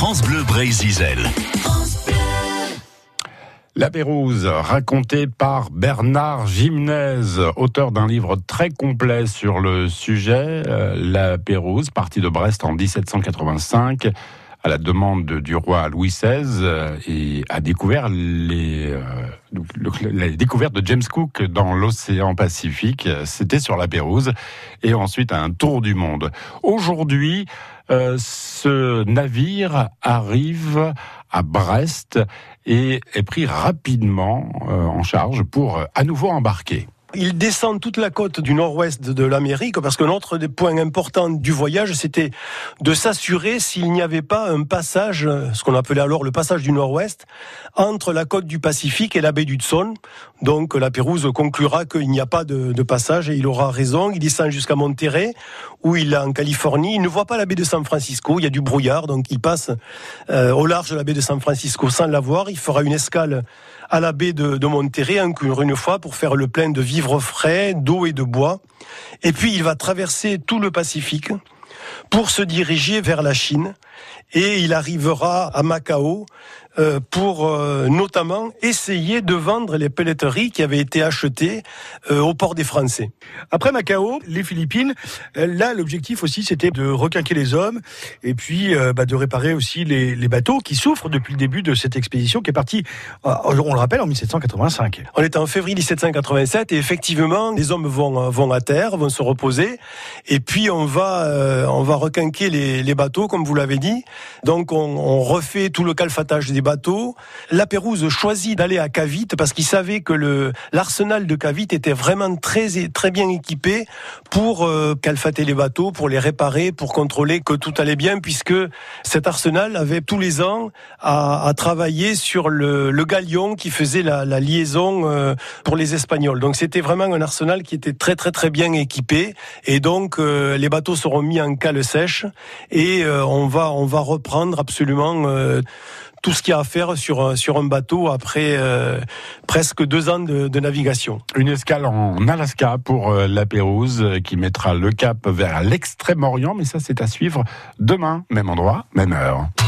France Bleu Brésil. La Pérouse, racontée par Bernard Gimnez, auteur d'un livre très complet sur le sujet. Euh, la Pérouse, partie de Brest en 1785, à la demande du roi Louis XVI, euh, et a découvert les, euh, la découverte de James Cook dans l'océan Pacifique. C'était sur la Pérouse, et ensuite un tour du monde. Aujourd'hui, ce navire arrive à Brest et est pris rapidement euh, en charge pour euh, à nouveau embarquer. Il descend toute la côte du nord-ouest de l'Amérique parce que notre des points importants du voyage, c'était de s'assurer s'il n'y avait pas un passage, ce qu'on appelait alors le passage du nord-ouest, entre la côte du Pacifique et la baie d'Hudson. Donc la Pérouse conclura qu'il n'y a pas de, passage et il aura raison. Il descend jusqu'à Monterrey où il est en Californie. Il ne voit pas la baie de San Francisco. Il y a du brouillard, donc il passe euh, au large de la baie de San Francisco sans la voir. Il fera une escale à la baie de, de Monterrey encore une fois pour faire le plein de vivres frais, d'eau et de bois. Et puis il va traverser tout le Pacifique pour se diriger vers la Chine et il arrivera à Macao euh, pour euh, notamment essayer de vendre les pelleteries qui avaient été achetées euh, au port des Français. Après Macao, les Philippines, là l'objectif aussi c'était de requinquer les hommes et puis bah, de réparer aussi les, les, bateaux qui souffrent depuis le début de cette expédition qui est partie, on le rappelle, en 1785. On était en février 1787 et effectivement les hommes vont, vont à terre, vont se reposer et puis on va, on va requinquer les, les bateaux comme vous l'avez dit. Donc on, refait tout le calfatage des bateaux. La Pérouse choisit d'aller à Cavite parce qu'il savait que l'arsenal de Cavite était vraiment très très bien équipé pour euh, calfater les bateaux, pour les réparer, pour contrôler que tout allait bien, puisque cet arsenal avait tous les ans à, travailler sur le, galion qui faisait la, liaison euh, pour les Espagnols. Donc c'était vraiment un arsenal qui était très très très bien équipé, et donc euh, les bateaux seront mis en cale sèche et on va va reprendre absolument tout ce qu'il y a à faire sur, sur un bateau après euh, presque deux ans de, navigation. Une escale en Alaska pour euh, la Pérouse euh, qui mettra le cap vers l'extrême-orient, mais ça c'est à suivre demain, même endroit, même heure.